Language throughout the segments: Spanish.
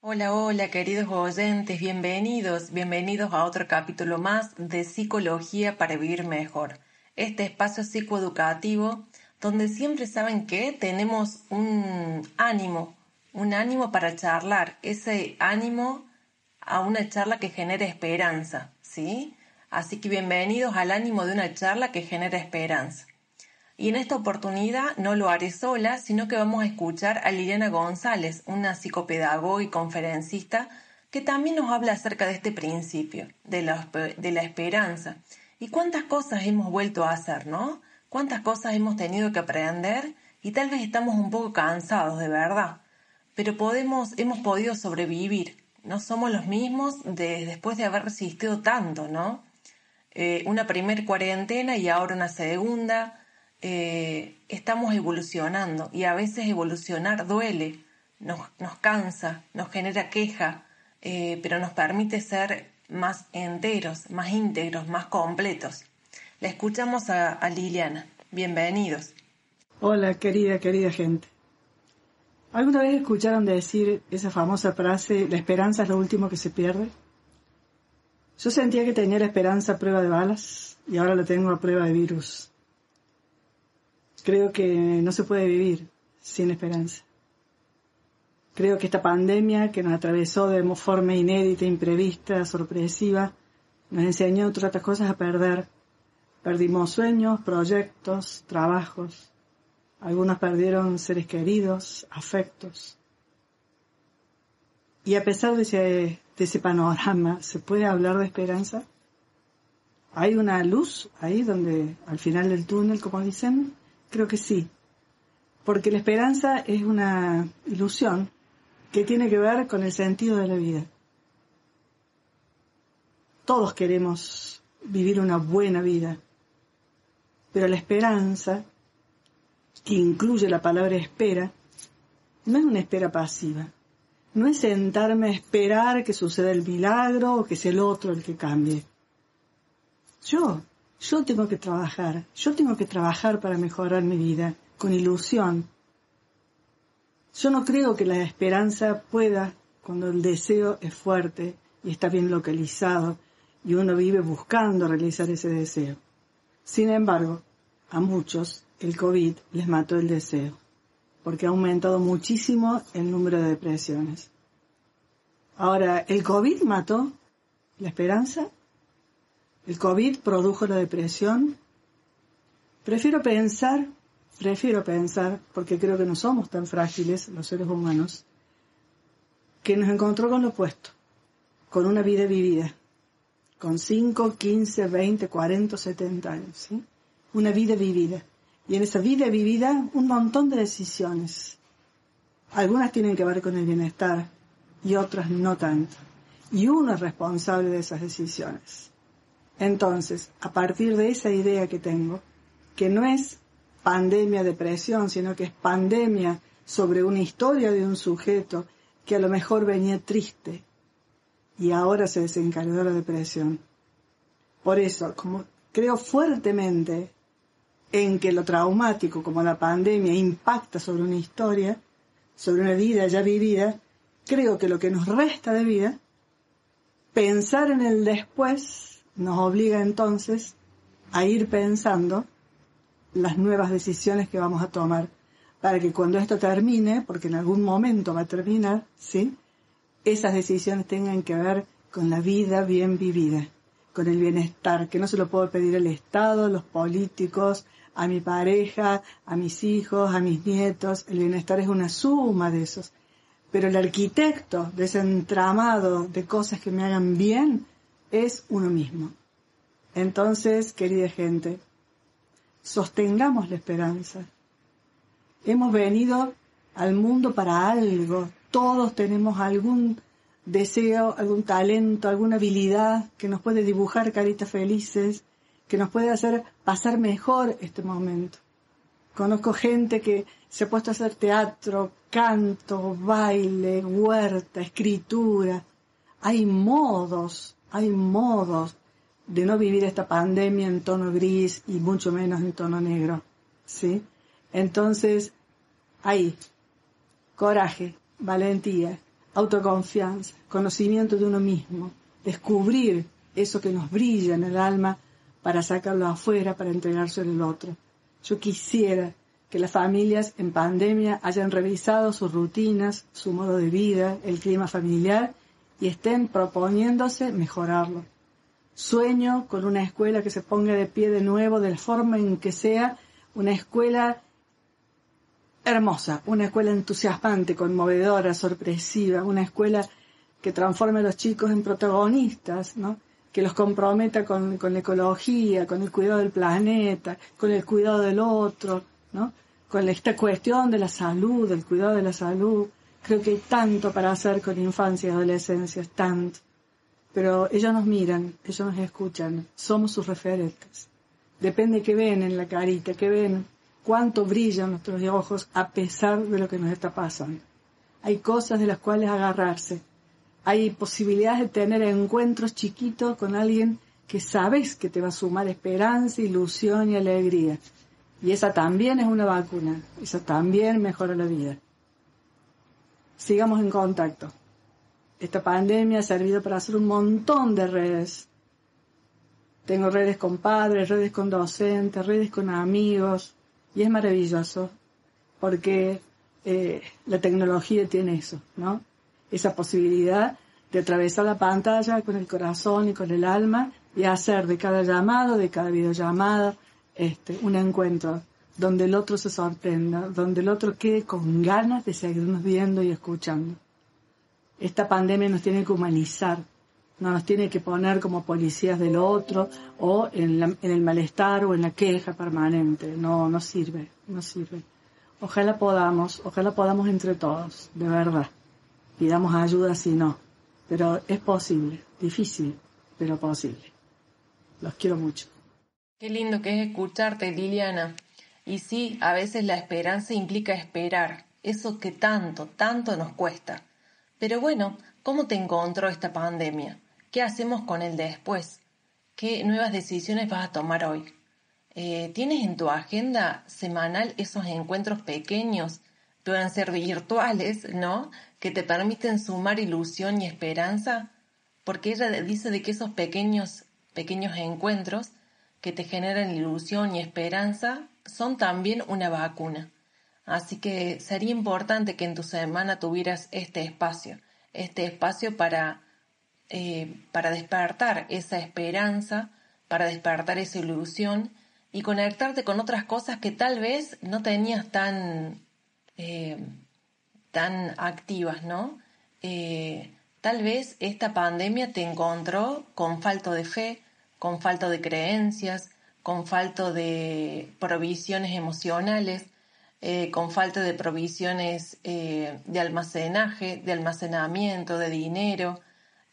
Hola, hola, queridos oyentes, bienvenidos, bienvenidos a otro capítulo más de Psicología para Vivir Mejor. Este espacio psicoeducativo donde siempre saben que tenemos un ánimo, un ánimo para charlar, ese ánimo a una charla que genere esperanza, ¿sí? Así que bienvenidos al ánimo de una charla que genera esperanza. Y en esta oportunidad no lo haré sola, sino que vamos a escuchar a Liliana González, una psicopedagoga y conferencista, que también nos habla acerca de este principio, de la, esperanza. Y cuántas cosas hemos vuelto a hacer, ¿no? Cuántas cosas hemos tenido que aprender y tal vez estamos un poco cansados, de verdad. Pero podemos, hemos podido sobrevivir. No somos los mismos de, después de haber resistido tanto, ¿no? Eh, una primer cuarentena y ahora una segunda eh, estamos evolucionando y a veces evolucionar duele, nos, nos cansa, nos genera queja, eh, pero nos permite ser más enteros, más íntegros, más completos. La escuchamos a, a Liliana. Bienvenidos. Hola, querida, querida gente. ¿Alguna vez escucharon decir esa famosa frase, la esperanza es lo último que se pierde? Yo sentía que tenía la esperanza a prueba de balas y ahora la tengo a prueba de virus. Creo que no se puede vivir sin esperanza. Creo que esta pandemia que nos atravesó de forma inédita, imprevista, sorpresiva, nos enseñó, otras cosas, a perder. Perdimos sueños, proyectos, trabajos. Algunos perdieron seres queridos, afectos. Y a pesar de ese, de ese panorama, ¿se puede hablar de esperanza? ¿Hay una luz ahí donde, al final del túnel, como dicen? Creo que sí, porque la esperanza es una ilusión que tiene que ver con el sentido de la vida. Todos queremos vivir una buena vida, pero la esperanza, que incluye la palabra espera, no es una espera pasiva. No es sentarme a esperar que suceda el milagro o que sea el otro el que cambie. Yo yo tengo que trabajar, yo tengo que trabajar para mejorar mi vida, con ilusión. Yo no creo que la esperanza pueda, cuando el deseo es fuerte y está bien localizado, y uno vive buscando realizar ese deseo. Sin embargo, a muchos el COVID les mató el deseo, porque ha aumentado muchísimo el número de depresiones. Ahora, ¿el COVID mató la esperanza? El COVID produjo la depresión. Prefiero pensar, prefiero pensar, porque creo que no somos tan frágiles los seres humanos, que nos encontró con lo opuesto, con una vida vivida, con 5, 15, 20, 40, 70 años, ¿sí? Una vida vivida. Y en esa vida vivida, un montón de decisiones. Algunas tienen que ver con el bienestar y otras no tanto. Y uno es responsable de esas decisiones. Entonces, a partir de esa idea que tengo, que no es pandemia depresión, sino que es pandemia sobre una historia de un sujeto que a lo mejor venía triste y ahora se desencadenó la depresión. Por eso, como creo fuertemente en que lo traumático como la pandemia impacta sobre una historia, sobre una vida ya vivida, creo que lo que nos resta de vida, pensar en el después nos obliga entonces a ir pensando las nuevas decisiones que vamos a tomar para que cuando esto termine, porque en algún momento va a terminar, ¿sí? Esas decisiones tengan que ver con la vida bien vivida, con el bienestar, que no se lo puedo pedir el Estado, los políticos, a mi pareja, a mis hijos, a mis nietos. El bienestar es una suma de esos. Pero el arquitecto de ese entramado de cosas que me hagan bien es uno mismo. Entonces, querida gente, sostengamos la esperanza. Hemos venido al mundo para algo. Todos tenemos algún deseo, algún talento, alguna habilidad que nos puede dibujar caritas felices, que nos puede hacer pasar mejor este momento. Conozco gente que se ha puesto a hacer teatro, canto, baile, huerta, escritura. Hay modos hay modos de no vivir esta pandemia en tono gris y mucho menos en tono negro, ¿sí? Entonces, ahí, coraje, valentía, autoconfianza, conocimiento de uno mismo, descubrir eso que nos brilla en el alma para sacarlo afuera, para entregárselo al otro. Yo quisiera que las familias en pandemia hayan revisado sus rutinas, su modo de vida, el clima familiar y estén proponiéndose mejorarlo. Sueño con una escuela que se ponga de pie de nuevo de la forma en que sea, una escuela hermosa, una escuela entusiasmante, conmovedora, sorpresiva, una escuela que transforme a los chicos en protagonistas, ¿no? que los comprometa con, con, la ecología, con el cuidado del planeta, con el cuidado del otro, ¿no? con esta cuestión de la salud, del cuidado de la salud. Creo que hay tanto para hacer con infancia y adolescencia, tanto. Pero ellos nos miran, ellos nos escuchan, somos sus referentes. Depende que ven en la carita, que ven cuánto brillan nuestros ojos a pesar de lo que nos está pasando. Hay cosas de las cuales agarrarse. Hay posibilidades de tener encuentros chiquitos con alguien que sabes que te va a sumar esperanza, ilusión y alegría. Y esa también es una vacuna, esa también mejora la vida. Sigamos en contacto. Esta pandemia ha servido para hacer un montón de redes. Tengo redes con padres, redes con docentes, redes con amigos, y es maravilloso porque eh, la tecnología tiene eso, ¿no? Esa posibilidad de atravesar la pantalla con el corazón y con el alma y hacer de cada llamado, de cada videollamada, este, un encuentro donde el otro se sorprenda, donde el otro quede con ganas de seguirnos viendo y escuchando. Esta pandemia nos tiene que humanizar, no nos tiene que poner como policías del otro o en, el malestar o en la queja permanente. No, no sirve, no sirve. Ojalá podamos, ojalá podamos entre todos, de verdad. Pidamos ayuda si no. Pero es posible, difícil, pero posible. Los quiero mucho. Qué lindo que es escucharte, Liliana. Y sí, a veces la esperanza implica esperar, eso que tanto, tanto nos cuesta. Pero bueno, ¿cómo te encontró esta pandemia? ¿Qué hacemos con el después? ¿Qué nuevas decisiones vas a tomar hoy? Eh, ¿Tienes en tu agenda semanal esos encuentros pequeños? Pueden ser virtuales, ¿no? Que te permiten sumar ilusión y esperanza. Porque ella dice de que esos pequeños, pequeños encuentros que te generan ilusión y esperanza son también una vacuna. Así que sería importante que en tu semana tuvieras este espacio, este espacio para, eh, para despertar esa esperanza, para despertar esa ilusión y conectarte con otras cosas que tal vez no tenías tan, eh, tan activas, ¿no? Eh, tal vez esta pandemia te encontró con falta de fe, con falta de creencias, con falta de provisiones emocionales, eh, con falta de provisiones eh, de almacenaje, de almacenamiento, de dinero.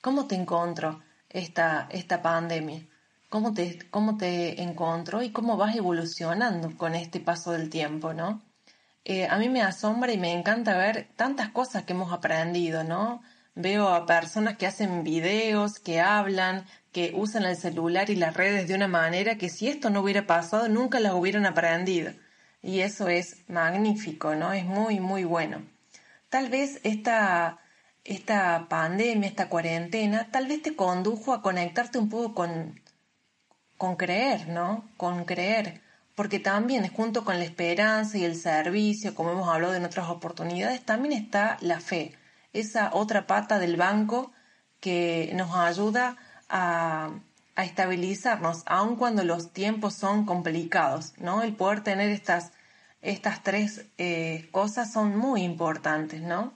¿Cómo te encontró esta, esta pandemia? ¿Cómo te, ¿Cómo te encontró y cómo vas evolucionando con este paso del tiempo, no? Eh, a mí me asombra y me encanta ver tantas cosas que hemos aprendido, ¿no? Veo a personas que hacen videos, que hablan, que usan el celular y las redes de una manera que si esto no hubiera pasado nunca las hubieran aprendido. Y eso es magnífico, ¿no? Es muy, muy bueno. Tal vez esta, esta pandemia, esta cuarentena, tal vez te condujo a conectarte un poco con, con creer, ¿no? Con creer. Porque también junto con la esperanza y el servicio, como hemos hablado en otras oportunidades, también está la fe, esa otra pata del banco que nos ayuda a, estabilizarnos, aun cuando los tiempos son complicados, ¿no? El poder tener estas, estas tres eh, cosas son muy importantes, ¿no?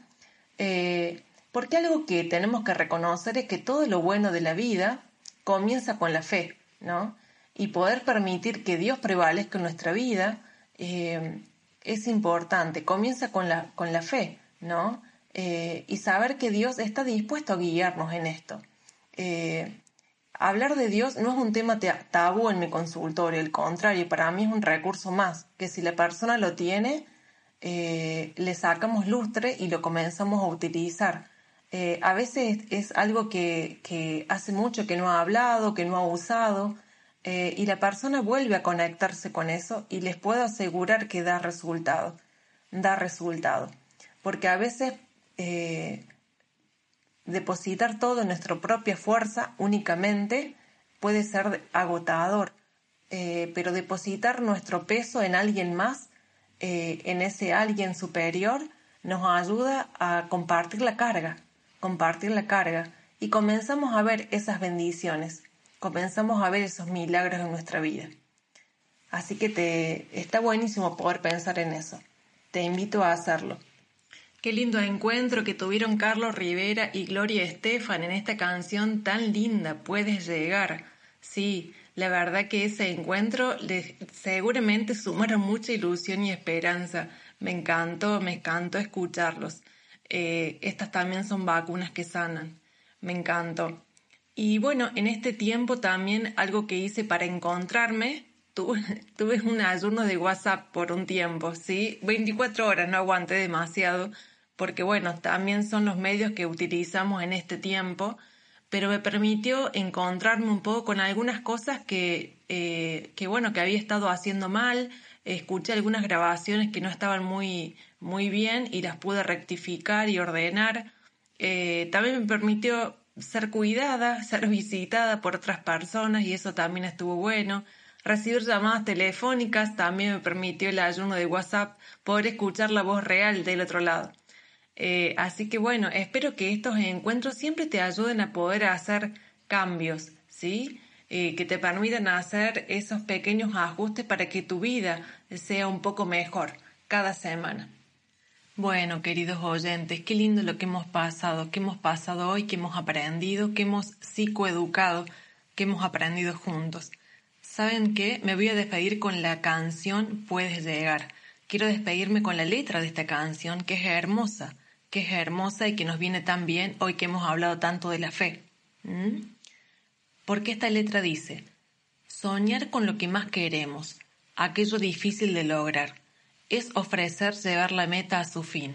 Eh, porque algo que tenemos que reconocer es que todo lo bueno de la vida comienza con la fe, ¿no? Y poder permitir que Dios prevalezca en nuestra vida eh, es importante, comienza con la, con la fe, ¿no? Y saber que Dios está dispuesto a guiarnos en esto. Eh, hablar de Dios no es un tema tabú en mi consultorio, al contrario, para mí es un recurso más, que si la persona lo tiene, eh, le sacamos lustre y lo comenzamos a utilizar. Eh, a veces es algo que, hace mucho que no ha hablado, que no ha usado, y la persona vuelve a conectarse con eso y les puedo asegurar que da resultado, da resultado. Porque a veces depositar todo en nuestra propia fuerza únicamente puede ser agotador, eh, pero depositar nuestro peso en alguien más, eh, en ese alguien superior, nos ayuda a compartir la carga, compartir la carga y comenzamos a ver esas bendiciones, comenzamos a ver esos milagros en nuestra vida. Así que te está buenísimo poder pensar en eso. Te invito a hacerlo. Qué lindo encuentro que tuvieron Carlos Rivera y Gloria Estefan en esta canción tan linda, Puedes llegar. Sí, la verdad que ese encuentro les seguramente sumaron mucha ilusión y esperanza. Me encantó, me encantó escucharlos. Eh, estas también son vacunas que sanan. Me encantó. Y bueno, en este tiempo también algo que hice para encontrarme, tuve, un ayuno de WhatsApp por un tiempo, ¿sí? 24 horas, no aguanté demasiado, porque bueno, también son los medios que utilizamos en este tiempo, pero me permitió encontrarme un poco con algunas cosas que, eh, que bueno, que había estado haciendo mal, escuché algunas grabaciones que no estaban muy, muy bien y las pude rectificar y ordenar. Eh, también me permitió ser cuidada, ser visitada por otras personas y eso también estuvo bueno. Recibir llamadas telefónicas también me permitió el ayuno de WhatsApp poder escuchar la voz real del otro lado. Eh, así que bueno, espero que estos encuentros siempre te ayuden a poder hacer cambios, ¿sí? Eh, que te permitan hacer esos pequeños ajustes para que tu vida sea un poco mejor cada semana. Bueno, queridos oyentes, qué lindo lo que hemos pasado, que hemos pasado hoy, que hemos aprendido, que hemos psicoeducado, que hemos aprendido juntos. ¿Saben qué? Me voy a despedir con la canción Puedes llegar. Quiero despedirme con la letra de esta canción, que es hermosa que es hermosa y que nos viene tan bien hoy que hemos hablado tanto de la fe. Porque esta letra dice, soñar con lo que más queremos, aquello difícil de lograr, es ofrecer llevar la meta a su fin,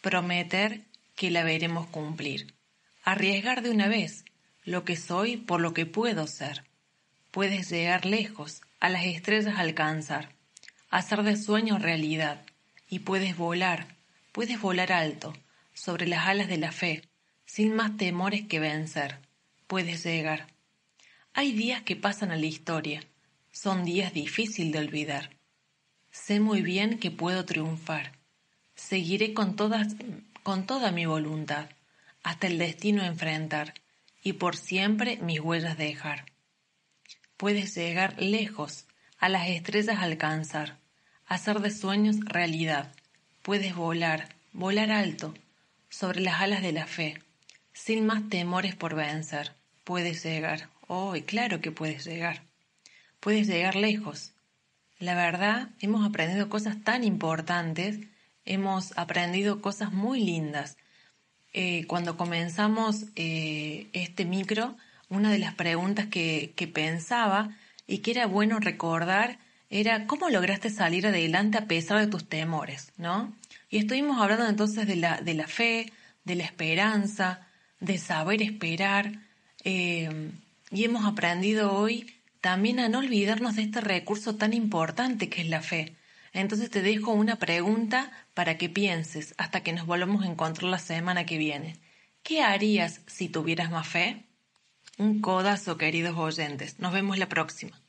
prometer que la veremos cumplir, arriesgar de una vez lo que soy por lo que puedo ser. Puedes llegar lejos, a las estrellas alcanzar, hacer de sueños realidad, y puedes volar Puedes volar alto, sobre las alas de la fe, sin más temores que vencer. Puedes llegar. Hay días que pasan a la historia. Son días difíciles de olvidar. Sé muy bien que puedo triunfar. Seguiré con, toda mi voluntad, hasta el destino enfrentar, y por siempre mis huellas dejar. Puedes llegar lejos, a las estrellas alcanzar, hacer de sueños realidad, Puedes volar, volar alto, sobre las alas de la fe, sin más temores por vencer. Puedes llegar. Oh, y claro que puedes llegar. Puedes llegar lejos. La verdad, hemos aprendido cosas tan importantes, hemos aprendido cosas muy lindas. Eh, cuando comenzamos eh, este micro, una de las preguntas que, pensaba y que era bueno recordar era cómo lograste salir adelante a pesar de tus temores, ¿no? Y estuvimos hablando entonces de la, de la fe, de la esperanza, de saber esperar, eh, y hemos aprendido hoy también a no olvidarnos de este recurso tan importante que es la fe. Entonces te dejo una pregunta para que pienses hasta que nos volvamos a encontrar la semana que viene. ¿Qué harías si tuvieras más fe? Un codazo, queridos oyentes. Nos vemos la próxima.